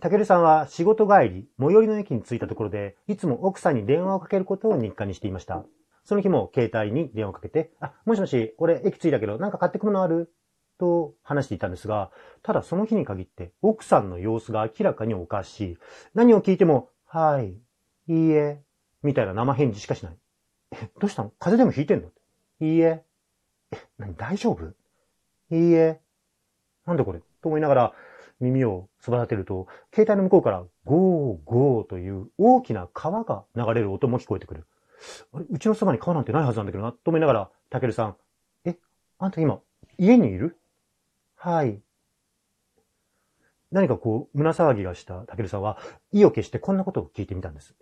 たけるさんは仕事帰り、最寄りの駅に着いたところで、いつも奥さんに電話をかけることを日課にしていました。その日も携帯に電話をかけて、あ、もしもし、俺駅着いたけど、なんか買ってくものある？と話していたんですが、ただその日に限って奥さんの様子が明らかにおかしい。何を聞いても、はい、いいえ、みたいな生返事しかしない。え、どうしたの？風邪でもひいてんの？いいえ。え、何大丈夫？いいえ。なんでこれ？と思いながら耳をそば立てると、携帯の向こうからゴーゴーという大きな川が流れる音も聞こえてくる。あれうちのそばに川なんてないはずなんだけどな、と思いながら、たけるさん、え、あんた今、家にいる？はい。何かこう、胸騒ぎがしたたけるさんは、意を決してこんなことを聞いてみたんです。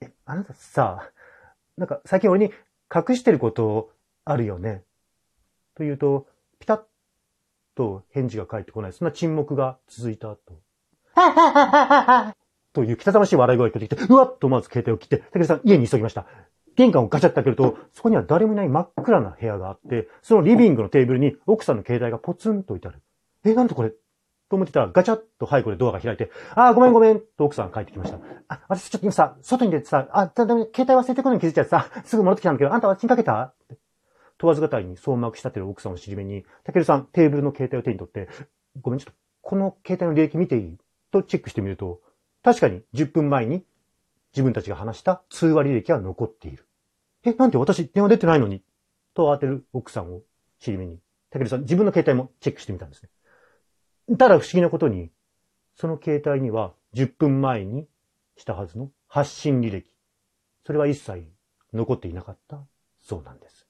え、あなたさ、なんか最近俺に隠してることあるよね？と言うと、ピタッと返事が返ってこない。そんな沈黙が続いた後。という汚ましい笑い声が聞こえてきて、うわっと思わず携帯を切って、たけるさん家に急ぎました。玄関をガチャって開けると、そこには誰もいない真っ暗な部屋があって、そのリビングのテーブルに奥さんの携帯がポツンと置いてある。え、なんでこれ？と思ってたら、ガチャッと背後でドアが開いて、あー、ごめんごめんと奥さんが帰ってきました。あ、私ちょっと今さ、外に出てさ、あ、だだ携帯忘れてくるのに気づいちゃってさ、すぐ戻ってきたんだけど、あんたはチンかけた？って問わずがたいにそうまくしたてる奥さんを尻目に、たけるさんテーブルの携帯を手に取って、ごめんちょっと、この携帯の履歴見ていい？とチェックしてみると、確かに10分前に自分たちが話した通話履歴が残っている。え、なんで私電話出てないのに？と慌てる奥さんを尻目に、たけるさん自分の携帯もチェックしてみたんですね。ただ不思議なことに、その携帯には10分前にしたはずの発信履歴。それは一切残っていなかったそうなんです。